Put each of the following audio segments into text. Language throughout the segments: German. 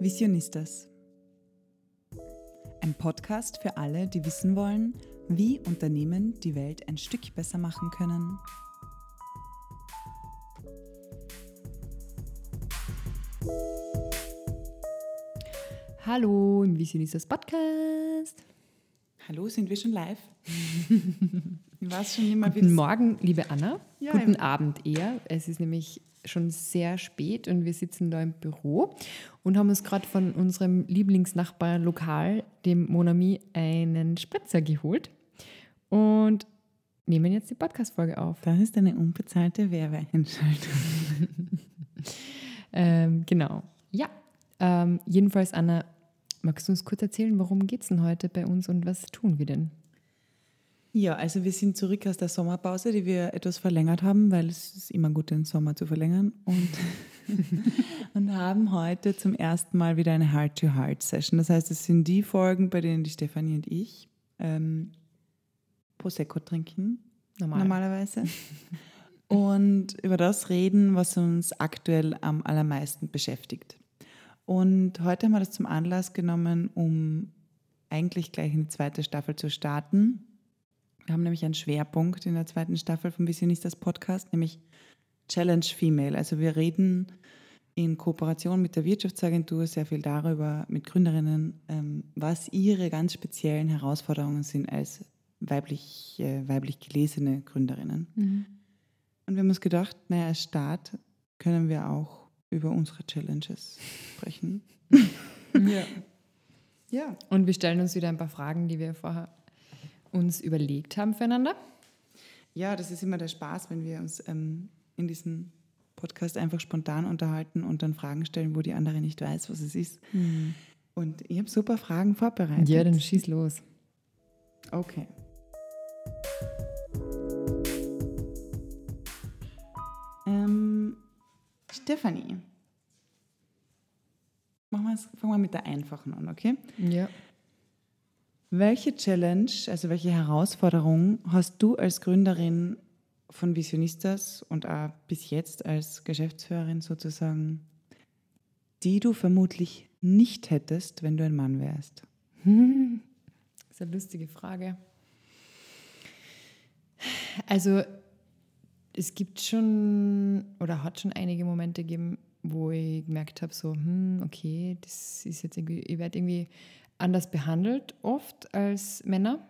Visionistas. Ein Podcast für alle, die wissen wollen, wie Unternehmen die Welt ein Stück besser machen können. Hallo im Visionistas Podcast. Hallo, sind wir schon live? Ich weiß schon nicht mehr, Guten Morgen, liebe Anna. Ja, Guten Abend eher. Es ist nämlich schon sehr spät und wir sitzen da im Büro und haben uns gerade von unserem Lieblingsnachbar lokal, dem Monami, einen Spritzer geholt und nehmen jetzt die Podcast-Folge auf. Das ist eine unbezahlte Werbeeinschaltung. Ähm, genau. Ja, ähm, jedenfalls, Anna, magst du uns kurz erzählen, worum geht es denn heute bei uns und was tun wir denn? Ja, also wir sind zurück aus der Sommerpause, die wir etwas verlängert haben, weil es ist immer gut, den Sommer zu verlängern. Und, und haben heute zum ersten Mal wieder eine Heart-to-Heart-Session. Das heißt, es sind die Folgen, bei denen die Stefanie und ich ähm, Prosecco trinken, Normal. normalerweise. und über das reden, was uns aktuell am allermeisten beschäftigt. Und heute haben wir das zum Anlass genommen, um eigentlich gleich in die zweite Staffel zu starten. Wir haben nämlich einen Schwerpunkt in der zweiten Staffel vom Visionistas Podcast, nämlich Challenge Female. Also wir reden in Kooperation mit der Wirtschaftsagentur sehr viel darüber, mit Gründerinnen, ähm, was ihre ganz speziellen Herausforderungen sind als weiblich, äh, weiblich gelesene Gründerinnen. Mhm. Und wir haben uns gedacht, naja, als Start können wir auch über unsere Challenges sprechen. Ja. Ja. Und wir stellen uns wieder ein paar Fragen, die wir vorher uns überlegt haben füreinander. Ja, das ist immer der Spaß, wenn wir uns ähm, in diesem Podcast einfach spontan unterhalten und dann Fragen stellen, wo die andere nicht weiß, was es ist. Und ich habe super Fragen vorbereitet. Ja, dann schieß los. Okay. Ähm, Stefanie. Machen wir's- Fangen wir mit der einfachen an, okay? Ja. Welche Challenge, also welche Herausforderung hast du als Gründerin von Visionistas und auch bis jetzt als Geschäftsführerin sozusagen, die du vermutlich nicht hättest, wenn du ein Mann wärst? Das ist eine lustige Frage. Also, es gibt schon oder hat schon einige Momente gegeben, wo ich gemerkt habe, so, hm, okay, das ist jetzt irgendwie, ich werde irgendwie anders behandelt oft als Männer.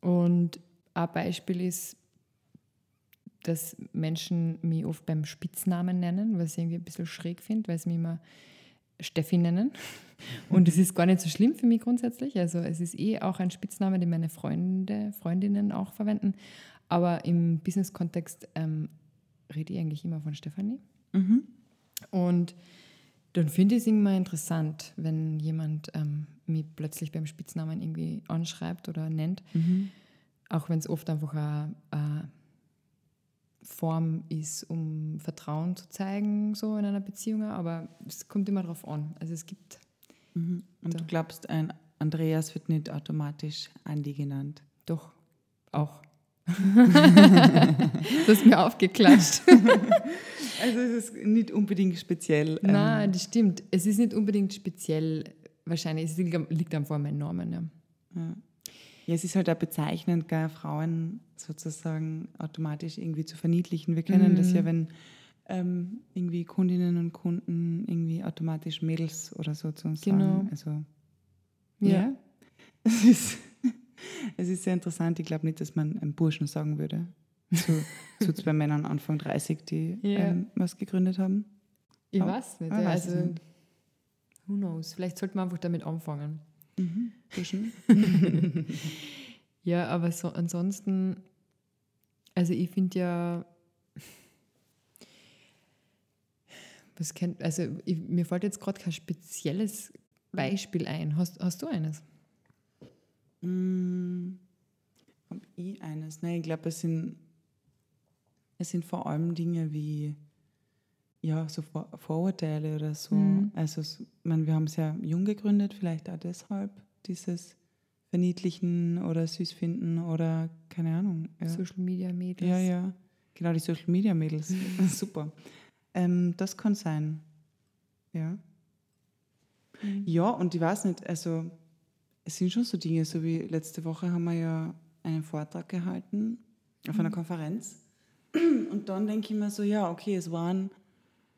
Und ein Beispiel ist, dass Menschen mich oft beim Spitznamen nennen, was ich irgendwie ein bisschen schräg finde, weil sie mich immer Steffi nennen. Und es ist gar nicht so schlimm für mich grundsätzlich. Also es ist eh auch ein Spitzname, den meine Freunde, Freundinnen auch verwenden. Aber im Business-Kontext ähm, rede ich eigentlich immer von Stefanie. Mhm. Und dann finde ich es immer interessant, wenn jemand ähm, mich plötzlich beim Spitznamen irgendwie anschreibt oder nennt. Mhm. Auch wenn es oft einfach eine, Form ist, um Vertrauen zu zeigen, so in einer Beziehung. Aber es kommt immer darauf an. Also es gibt, Mhm. Und Da. du glaubst, ein Andreas wird nicht automatisch Andi genannt? doch, auch. du hast mir aufgeklatscht. Also es ist nicht unbedingt speziell. ähm, Nein, das stimmt. Es ist nicht unbedingt speziell, wahrscheinlich, es liegt, einfach an meinen Namen. Ja. Ja. ja, es ist halt auch bezeichnend, gar Frauen sozusagen automatisch irgendwie zu verniedlichen. Wir kennen das ja, Mhm. wenn ähm, irgendwie Kundinnen und Kunden irgendwie automatisch Mädels oder so zu uns Genau. sagen. Also, Ja. ja. Es ist, es ist sehr interessant. Ich glaube nicht, dass man einem Burschen sagen würde. Zu, zu zwei Männern Anfang 30, die Ja. ähm, was gegründet haben. Ich Oh, weiß nicht. ja, weiß es also, nicht. who knows? Vielleicht sollte man einfach damit anfangen. Mhm. Burschen. Ja, aber so ansonsten, also ich finde ja, was kennt, also ich, mir fällt jetzt gerade kein spezielles Beispiel ein. Hast, hast du eines? Mm, Hab ich eines? Nein, ich glaube, es sind, es sind vor allem Dinge wie ja, so Vor Vorurteile oder so. Mhm. Also, ich meine, wir haben es ja jung gegründet, vielleicht auch deshalb, dieses Verniedlichen oder Süßfinden oder keine Ahnung. Ja, Social Media Mädels? ja, ja. Genau, die Social Media Mädels. Super. Ähm, das kann sein. Ja. Ja, und ich weiß nicht, also es sind schon so Dinge, so wie letzte Woche haben wir ja einen Vortrag gehalten auf einer Konferenz. Und dann denke ich mir so, ja, okay, es waren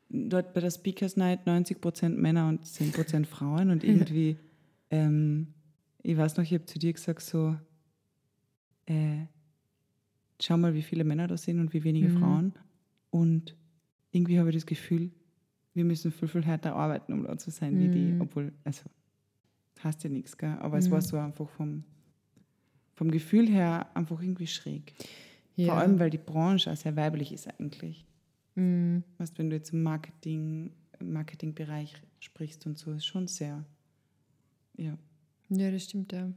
dort bei der Speakers Night 90 Prozent Männer und 10 Prozent Frauen und irgendwie, ähm, ich weiß noch, ich habe zu dir gesagt so, äh, schau mal, wie viele Männer da sind und wie wenige Mhm. Frauen. Und irgendwie habe ich das Gefühl, wir müssen viel, viel härter arbeiten, um da zu sein wie die, Mhm. obwohl, also, heißt ja nichts, gell? aber es war so einfach vom, vom Gefühl her einfach irgendwie schräg. Ja. Vor allem, weil die Branche auch sehr weiblich ist eigentlich. Mm, Weißt, wenn du jetzt im Marketing, Marketingbereich sprichst und so, ist schon sehr, ja. Ja, das stimmt, ja.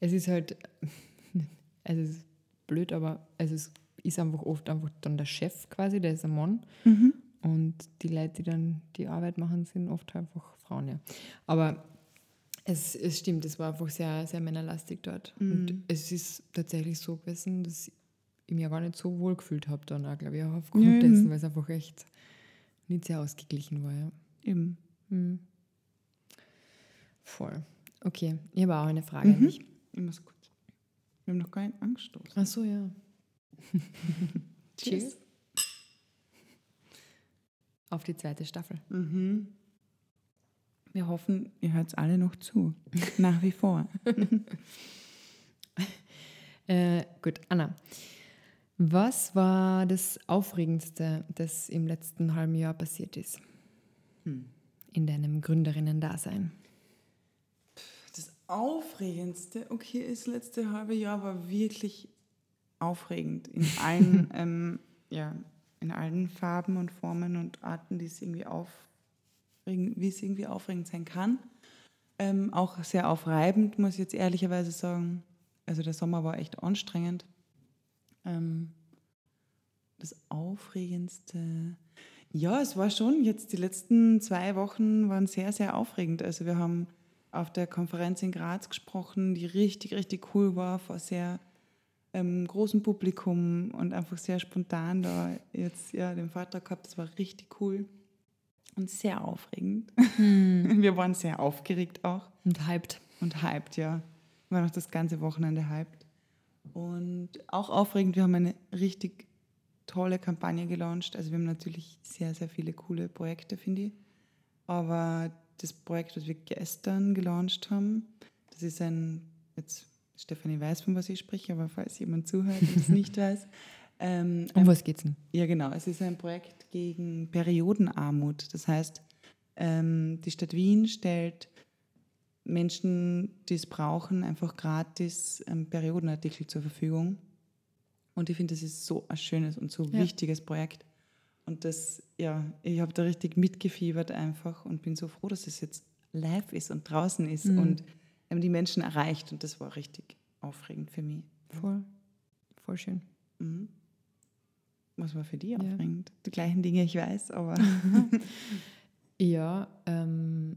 Es ist halt, also es ist blöd, aber es ist, ist einfach oft einfach dann der Chef quasi, der ist ein Mann. Und die Leute, die dann die Arbeit machen, sind oft einfach Frauen, ja. Aber es, es stimmt, es war einfach sehr, sehr männerlastig dort. Und es ist tatsächlich so gewesen, dass ich mich gar nicht so wohl gefühlt habe dann auch, glaube ich, auch aufgrund Ja, dessen, weil es einfach echt nicht sehr ausgeglichen war, ja. Eben. Hm. Voll. Okay, ich habe auch eine Frage an dich. Immer so gut. Wir haben noch nicht angestoßen. Ach so, ja. Cheers. Auf die zweite Staffel. Mhm. Wir hoffen, ihr hört alle noch zu. Nach wie vor. Äh, gut, Anna. Was war das Aufregendste, das im letzten halben Jahr passiert ist? In deinem Gründerinnen-Dasein? Das Aufregendste, okay, das letzte halbe Jahr war wirklich aufregend in allen, ähm, ja, in allen Farben und Formen und Arten, die es irgendwie aufregend, wie es irgendwie aufregend sein kann. Ähm, auch sehr aufreibend, muss ich jetzt ehrlicherweise sagen. Also der Sommer war echt anstrengend. Ähm, das Aufregendste. Ja, es war schon jetzt die letzten zwei Wochen waren sehr, sehr aufregend. Also wir haben auf der Konferenz in Graz gesprochen, die richtig, richtig cool war, vor sehr ähm, großem Publikum und einfach sehr spontan da jetzt ja den Vortrag gehabt. Das war richtig cool und sehr aufregend. Wir waren sehr aufgeregt auch Und hyped. und hyped, ja. Wir waren auch das ganze Wochenende hyped. Und auch aufregend, wir haben eine richtig tolle Kampagne gelauncht. Also wir haben natürlich sehr, sehr viele coole Projekte, finde ich. Aber das Projekt, das wir gestern gelauncht haben, das ist ein, jetzt Stefanie weiß, von was ich spreche, aber falls jemand zuhört und es nicht weiß, ähm, Um was geht's denn? ja, genau. Es ist ein Projekt gegen Periodenarmut. Das heißt, ähm, die Stadt Wien stellt Menschen, die es brauchen, einfach gratis ähm, Periodenartikel zur Verfügung. Und ich finde, das ist so ein schönes und so Ja. wichtiges Projekt. Und das, ja, ich habe da richtig mitgefiebert einfach und bin so froh, dass es jetzt live ist und draußen ist Mhm. und die Menschen erreicht. Und das war richtig aufregend für mich. Voll. Voll schön. Mhm. Was war für dich Ja. aufregend? Die gleichen Dinge, ich weiß, aber. Ja, ähm,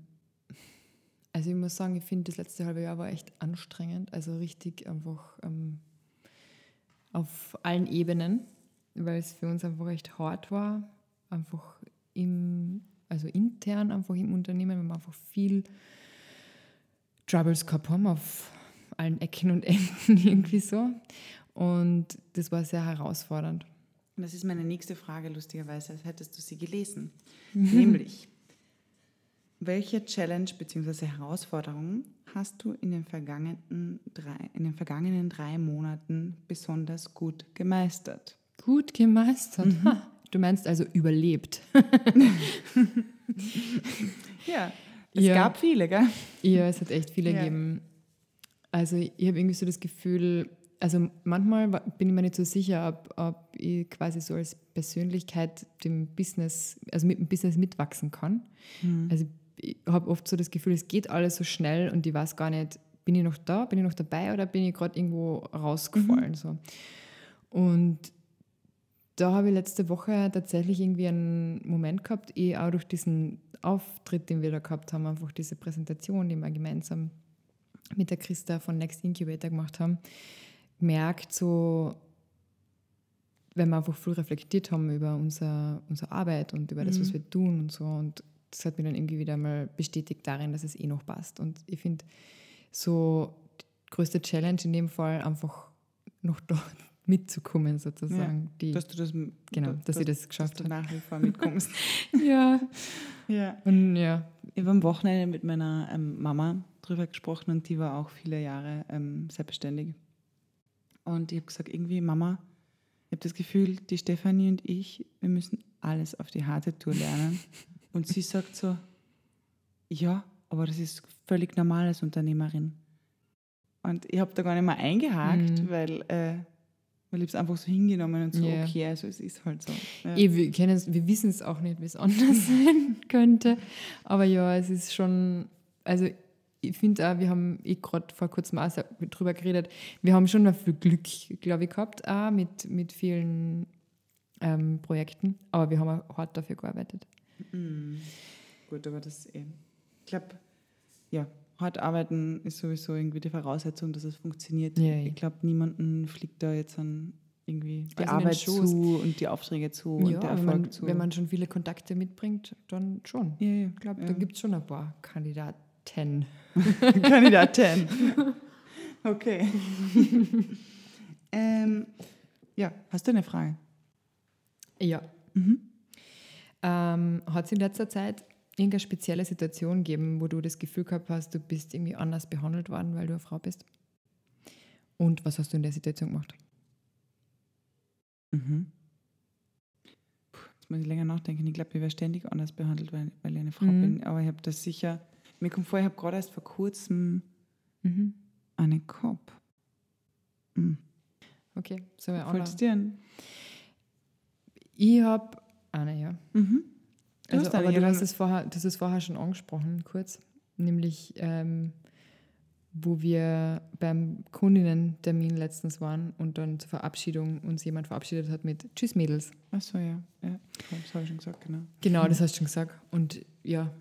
also ich muss sagen, ich finde, das letzte halbe Jahr war echt anstrengend. Also richtig einfach ähm, auf allen Ebenen, weil es für uns einfach echt hart war. Einfach im, also intern einfach im Unternehmen, wenn wir einfach viel Troubles gehabt haben auf allen Ecken und Enden irgendwie so. Und das war sehr herausfordernd. Das ist meine nächste Frage, lustigerweise, als hättest du sie gelesen. Nämlich, welche Challenge bzw. Herausforderung hast du in den, vergangenen drei, in den vergangenen drei Monaten besonders gut gemeistert? Gut gemeistert. Ha, du meinst also überlebt. Ja, es Ja. gab viele, gell? Ja, es hat echt viele Ja. gegeben. Also ich habe irgendwie so das Gefühl, also manchmal bin ich mir nicht so sicher, ob, ob ich quasi so als Persönlichkeit dem Business, also mit dem Business mitwachsen kann. Also ich habe oft so das Gefühl, es geht alles so schnell und ich weiß gar nicht, bin ich noch da, bin ich noch dabei oder bin ich gerade irgendwo rausgefallen. So. Und da habe ich letzte Woche tatsächlich irgendwie einen Moment gehabt, eh auch durch diesen Auftritt, den wir da gehabt haben, einfach diese Präsentation, die wir gemeinsam mit der Christa von Next Incubator gemacht haben, merkt so, wenn wir einfach viel reflektiert haben über unser, unsere Arbeit und über das, was wir tun und so und das hat mich dann irgendwie wieder mal bestätigt darin, dass es eh noch passt. Und ich finde, so die größte Challenge in dem Fall einfach noch da mitzukommen, sozusagen. Ja, die, dass du das, genau, dass, ich das geschafft dass habe. nach wie vor mitkommst. Ja, ja. und ja. Ich habe am Wochenende mit meiner ähm, Mama drüber gesprochen und die war auch viele Jahre ähm, selbstständig. Und ich habe gesagt, irgendwie, Mama, ich habe das Gefühl, die Stefanie und ich, wir müssen alles auf die harte Tour lernen. und sie sagt so, ja, aber das ist völlig normal als Unternehmerin. Und ich habe da gar nicht mehr eingehakt, Mhm. weil, äh, weil ich es einfach so hingenommen und so, Ja. okay, also es ist halt so. Ja. Eh, wir wir wissen es auch nicht, wie es anders sein könnte. Aber ja, es ist schon, also ich finde auch, wir haben eh gerade vor kurzem auch drüber geredet, wir haben schon noch viel Glück, glaube ich, gehabt, auch mit, mit vielen ähm, Projekten. Aber wir haben auch hart dafür gearbeitet. Mm. Gut, aber das eh. Ich glaube, ja, hart arbeiten ist sowieso irgendwie die Voraussetzung, dass es funktioniert. Ja, ja. Ich glaube, niemanden fliegt da jetzt an irgendwie die Also Arbeit zu und die Aufträge zu und der ja, wenn Erfolg man, zu. wenn man schon viele Kontakte mitbringt, dann schon. ja, ja, Ich glaube, ja. da gibt es schon ein paar Kandidaten. Kandidatin. Okay. ähm, ja, hast du eine Frage? Ja. Mhm. Ähm, hat es in letzter Zeit irgendeine spezielle Situation gegeben, wo du das Gefühl gehabt hast, du bist irgendwie anders behandelt worden, weil du eine Frau bist? Und was hast du in der Situation gemacht? Mhm. Puh, Jetzt muss ich länger nachdenken. Ich glaube, ich werde ständig anders behandelt, weil, weil ich eine Frau Mhm. bin. Aber ich habe das sicher. Mir kommt vor, ich habe gerade erst vor kurzem Mhm. eine Cop. Mhm. Okay, so wir Fällt es dir? Ich habe eine, ja. Mhm. Du Also, aber ja, du hast es vorher, hast es vorher schon angesprochen, kurz. Nämlich, ähm, wo wir beim Kundinnen-Termin letztens waren und dann zur Verabschiedung uns jemand verabschiedet hat mit Tschüss Mädels. Ach so, ja. ja. Das habe ich schon gesagt, genau. Genau, das hast du schon gesagt. Und ja,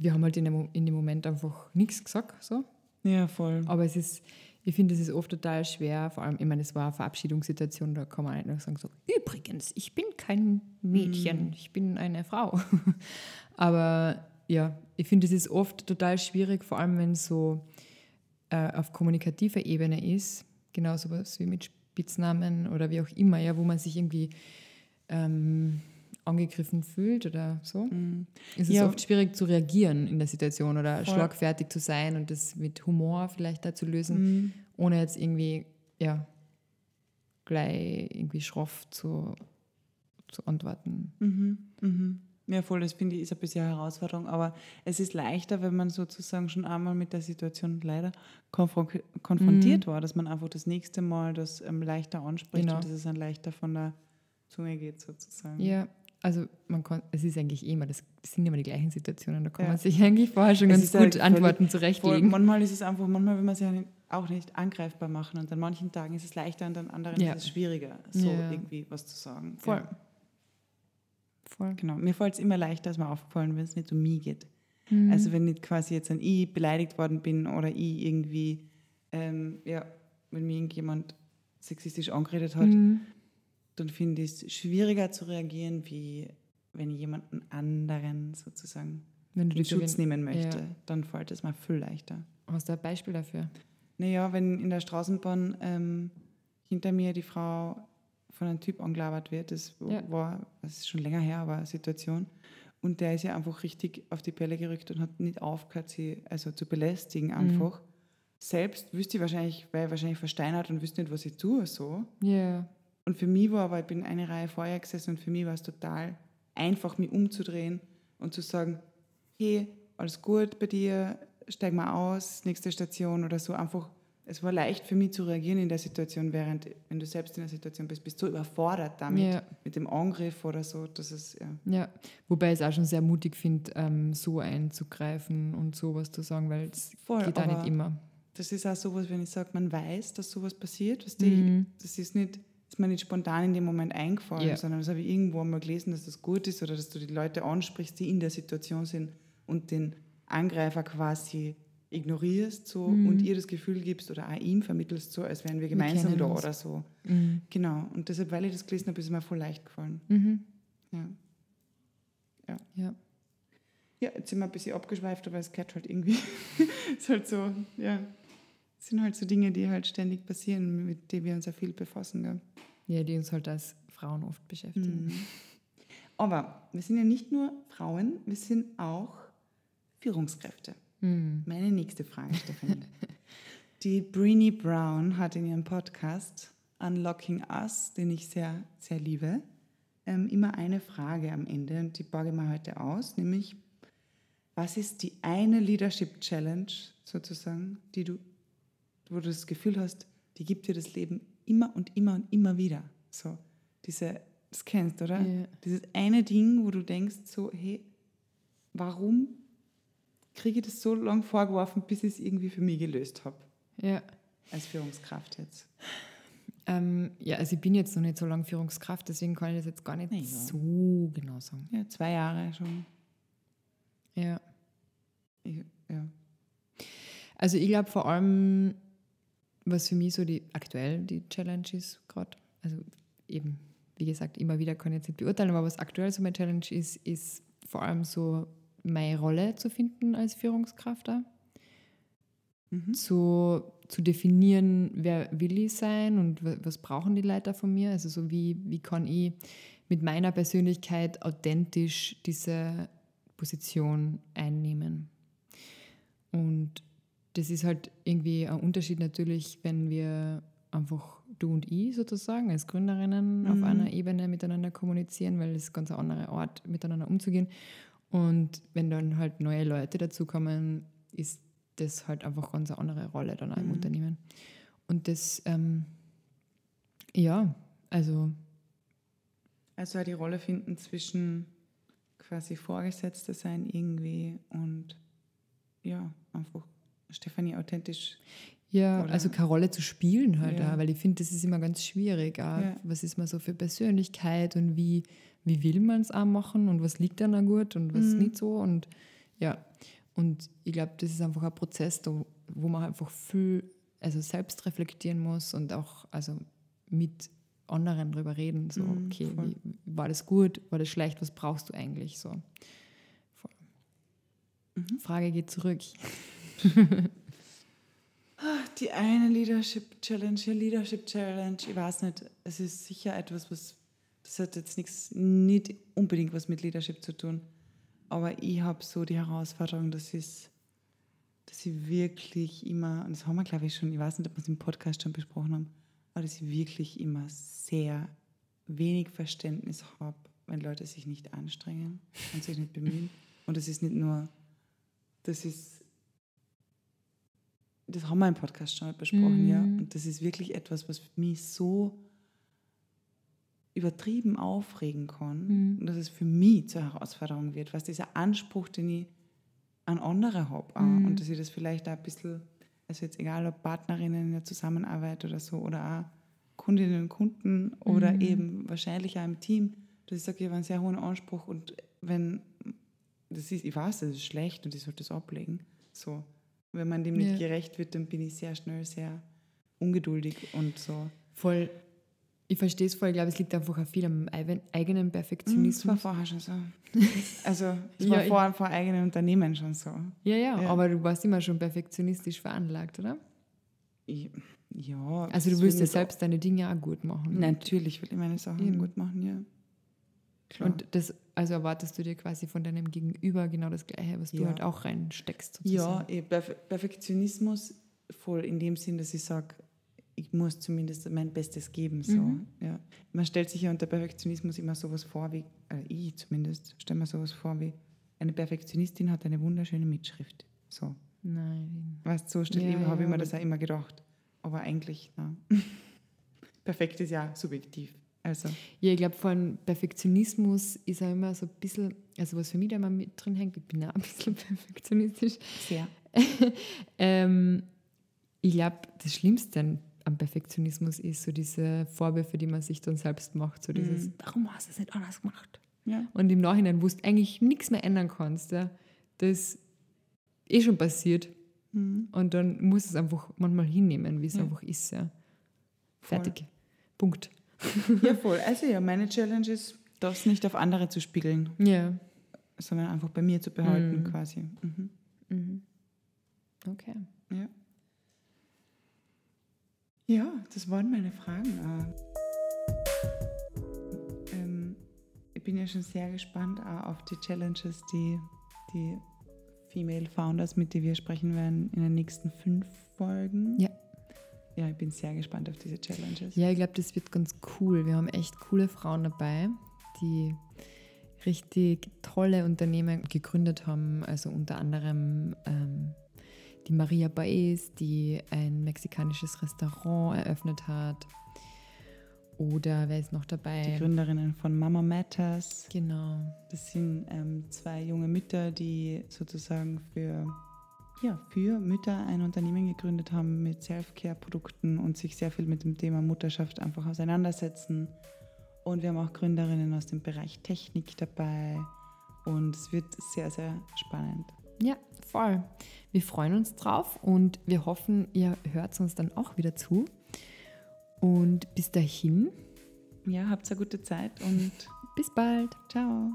wir haben halt in dem, in dem Moment einfach nichts gesagt. So. Ja, voll. Aber es ist, ich finde, es ist oft total schwer, vor allem, ich meine, es war eine Verabschiedungssituation, da kann man nicht nur sagen, so, übrigens, ich bin kein Mädchen, ich bin eine Frau. Aber ja, ich finde, es ist oft total schwierig, vor allem wenn es so äh, auf kommunikativer Ebene ist, genauso was wie mit Spitznamen oder wie auch immer, ja, wo man sich irgendwie ähm, angegriffen fühlt oder so. Mhm. Es ist Ja. oft schwierig zu reagieren in der Situation oder Voll. schlagfertig zu sein und das mit Humor vielleicht da zu lösen, Mhm. ohne jetzt irgendwie, ja, gleich irgendwie schroff zu, zu antworten. Mhm. Mhm. Ja, voll, das finde ich ist ein bisschen eine Herausforderung, aber es ist leichter, wenn man sozusagen schon einmal mit der Situation leider konfron- konfrontiert war, dass man einfach das nächste Mal das ähm, leichter anspricht Genau. und dass es dann leichter von der Zunge geht sozusagen. Ja, also man kann, es ist eigentlich eh immer, das, sind immer die gleichen Situationen, da kann Ja. man sich eigentlich vorher schon Es ganz ja gut völlig- Antworten Voll, zurechtlegen. manchmal ist es einfach, manchmal will man sich auch nicht angreifbar machen und an manchen Tagen ist es leichter und an anderen Ja. ist es schwieriger, so irgendwie was zu sagen. Voll. Voll. genau. Mir fällt es immer leichter, als mir aufgefallen, wenn es nicht um mich geht. Mhm. Also wenn nicht quasi jetzt ein ich beleidigt worden bin oder ich irgendwie, ähm, ja, wenn mir irgendjemand sexistisch angeredet hat, Mhm. Dann finde ich es schwieriger zu reagieren, wie wenn ich jemanden anderen sozusagen Wenn du in Schutz nehmen möchte. Ja. Dann fällt es mir viel leichter. Hast du ein Beispiel dafür? Naja, wenn in der Straßenbahn ähm, hinter mir die Frau von einem Typ angelabert wird, das Ja. war, das ist schon länger her, aber eine Situation. Und der ist ja einfach richtig auf die Bälle gerückt und hat nicht aufgehört, sie also zu belästigen einfach. Selbst wüsste ich wahrscheinlich, weil er wahrscheinlich versteinert und wüsste nicht, was ich tue, so. Ja. Und für mich war aber, ich bin eine Reihe vorher gesessen und für mich war es total einfach, mich umzudrehen und zu sagen, hey, alles gut bei dir, steig mal aus, nächste Station oder so. Einfach, es war leicht für mich zu reagieren in der Situation, während, wenn du selbst in der Situation bist, bist du überfordert damit, Ja. mit dem Angriff oder so. Das ist, ja. Ja, wobei ich es auch schon sehr mutig finde, ähm, so einzugreifen und sowas zu sagen, weil es geht auch aber nicht immer. Das ist auch sowas, wenn ich sage, man weiß, dass sowas passiert. Weißt Mhm. Das ist nicht, ist mir nicht spontan in dem Moment eingefallen, Ja. sondern das habe ich irgendwo einmal gelesen, dass das gut ist oder dass du die Leute ansprichst, die in der Situation sind und den Angreifer quasi ignorierst so Mhm. und ihr das Gefühl gibst oder auch ihm vermittelst so, als wären wir gemeinsam kennen da uns. oder so. Mhm. Genau. Und deshalb, weil ich das gelesen habe, ist es mir voll leicht gefallen. Mhm. Ja. Ja. Ja, jetzt sind wir ein bisschen abgeschweift, aber es gehört halt irgendwie. es ist halt so, ja. Sind halt so Dinge, die halt ständig passieren, mit denen wir uns ja viel befassen. Gell? Ja, die uns halt als Frauen oft beschäftigen. Mhm. Aber wir sind ja nicht nur Frauen, wir sind auch Führungskräfte. Mhm. Meine nächste Frage, Stefanie. Die Brini Brown hat in ihrem Podcast Unlocking Us, den ich sehr, sehr liebe, ähm, immer eine Frage am Ende und die borge wir heute aus, nämlich was ist die eine Leadership Challenge sozusagen, die du, wo du das Gefühl hast, die gibt dir das Leben immer und immer und immer wieder. So diese, das kennst, oder? Ja. Dieses eine Ding, wo du denkst so, hey, warum kriege ich das so lange vorgeworfen, bis ich es irgendwie für mich gelöst habe, Ja. als Führungskraft jetzt? Ähm, ja, also ich bin jetzt noch nicht so lange Führungskraft, deswegen kann ich das jetzt gar nicht ja. so genau sagen. Ja, zwei Jahre schon. Ja. Ich, ja. Also ich glaube vor allem, was für mich so die aktuell die Challenge ist gerade, also eben, wie gesagt, immer wieder kann ich jetzt nicht beurteilen, aber was aktuell so meine Challenge ist, ist vor allem so meine Rolle zu finden als Führungskraft da. Mhm. zu, zu definieren, wer will ich sein und wa- was brauchen die Leute von mir. Also so wie, wie kann ich mit meiner Persönlichkeit authentisch diese Position einnehmen. Und das ist halt irgendwie ein Unterschied natürlich, wenn wir einfach du und ich sozusagen als Gründerinnen auf Mhm. einer Ebene miteinander kommunizieren, weil es ist ganz ein anderer Ort, miteinander umzugehen. Und wenn dann halt neue Leute dazukommen, ist das halt einfach ganz eine andere Rolle dann auch im Mhm. Unternehmen. Und das, ähm, ja, also Also die Rolle finden zwischen quasi Vorgesetzte sein irgendwie und ja, einfach Stefanie authentisch. Ja, Oder- also keine Rolle zu spielen halt Ja. auch, weil ich finde, das ist immer ganz schwierig. Ja. Was ist man so für Persönlichkeit und wie, wie will man es auch machen und was liegt dann auch gut und was Mhm. nicht so. Und ja, und ich glaube, das ist einfach ein Prozess, wo man einfach viel also selbst reflektieren muss und auch also mit anderen drüber reden. So, Mhm, okay, wie, war das gut, war das schlecht, was brauchst du eigentlich? So. Voll. Mhm. Frage geht zurück. Die eine Leadership Challenge, ja, Leadership Challenge, ich weiß nicht, es ist sicher etwas, was, das hat jetzt nichts, nicht unbedingt was mit Leadership zu tun, aber ich habe so die Herausforderung, dass ich, dass ich wirklich immer, und das haben wir glaube ich schon, ich weiß nicht, ob wir es im Podcast schon besprochen haben, aber dass ich wirklich immer sehr wenig Verständnis habe, wenn Leute sich nicht anstrengen und sich nicht bemühen. Und das ist nicht nur, das ist das haben wir im Podcast schon besprochen, Mhm. ja. Und das ist wirklich etwas, was mich so übertrieben aufregen kann, Mhm. und dass es für mich zur Herausforderung wird, was dieser Anspruch, den ich an andere habe. Mhm. und dass ich das vielleicht auch ein bisschen, also jetzt egal ob Partnerinnen in der Zusammenarbeit oder so, oder auch Kundinnen und Kunden oder Mhm. eben wahrscheinlich auch im Team, dass ich sage, ich habe einen sehr hohen Anspruch und wenn, das ist, ich weiß, das ist schlecht und ich sollte das ablegen, so. Wenn man dem nicht Ja. gerecht wird, dann bin ich sehr schnell sehr ungeduldig und so. Voll. Ich verstehe es voll. Ich glaube, es liegt einfach auch viel am eigen- eigenen Das war Perfektionismus. vorher schon so. Also, es Ja, war ich- vor, vor eigenen Unternehmen schon so. Ja, ja, Ja. aber du warst immer schon perfektionistisch veranlagt, oder? Ja. Also du willst ja selbst deine Dinge auch gut machen. Natürlich will ich meine Sachen Eben. gut machen, ja. Klar. Und das, also erwartest du dir quasi von deinem Gegenüber genau das Gleiche, was du Ja. halt auch reinsteckst. ja, sozusagen. eh, Perf Perfektionismus voll in dem Sinn, dass ich sage, ich muss zumindest mein Bestes geben. So. Mhm. Ja. Man stellt sich ja unter Perfektionismus immer sowas vor wie, äh, ich zumindest, stelle mir sowas vor wie, eine Perfektionistin hat eine wunderschöne Mitschrift. So. Nein. Weißt so stell- Ja, habe ich ja, mir das auch immer gedacht. Aber eigentlich, na. Perfekt ist ja subjektiv. Also, Ja, ich glaube, von Perfektionismus ist auch immer so ein bisschen, also was für mich da immer mit drin hängt, ich bin auch ein bisschen perfektionistisch. sehr. Ähm, ich glaube, das Schlimmste am Perfektionismus ist so diese Vorwürfe, die man sich dann selbst macht. So dieses, Mhm. warum hast du es nicht anders gemacht? Ja. Und im Nachhinein, wo du eigentlich nichts mehr ändern kannst, ja, das eh schon passiert. Mhm. Und dann muss es einfach manchmal hinnehmen, wie es Ja. einfach ist. Ja. Voll. Fertig. Punkt. Ja, voll. Also ja, meine Challenge ist, das nicht auf andere zu spiegeln. Ja. sondern einfach bei mir zu behalten Mhm. quasi. Mhm. Mhm. Okay. Ja. Ja, das waren meine Fragen. auch. Ähm, ich bin ja schon sehr gespannt auch auf die Challenges, die die Female Founders, mit denen wir sprechen werden, in den nächsten fünf Folgen. Ja. Ja, ich bin sehr gespannt auf diese Challenges. Ja, ich glaube, das wird ganz cool. Wir haben echt coole Frauen dabei, die richtig tolle Unternehmen gegründet haben. Also unter anderem ähm, die Maria Baez, die ein mexikanisches Restaurant eröffnet hat. Oder wer ist noch Die dabei? Gründerinnen von Mama Matters. Genau. Das sind ähm, zwei junge Mütter, die sozusagen für, ja, für Mütter ein Unternehmen gegründet haben mit Self-Care-Produkten und sich sehr viel mit dem Thema Mutterschaft einfach auseinandersetzen. Und wir haben auch Gründerinnen aus dem Bereich Technik dabei. Und es wird sehr, sehr spannend. Ja, voll. Wir freuen uns drauf und wir hoffen, ihr hört uns dann auch wieder zu. Und bis dahin, Ja, habt eine gute Zeit und bis bald. ciao.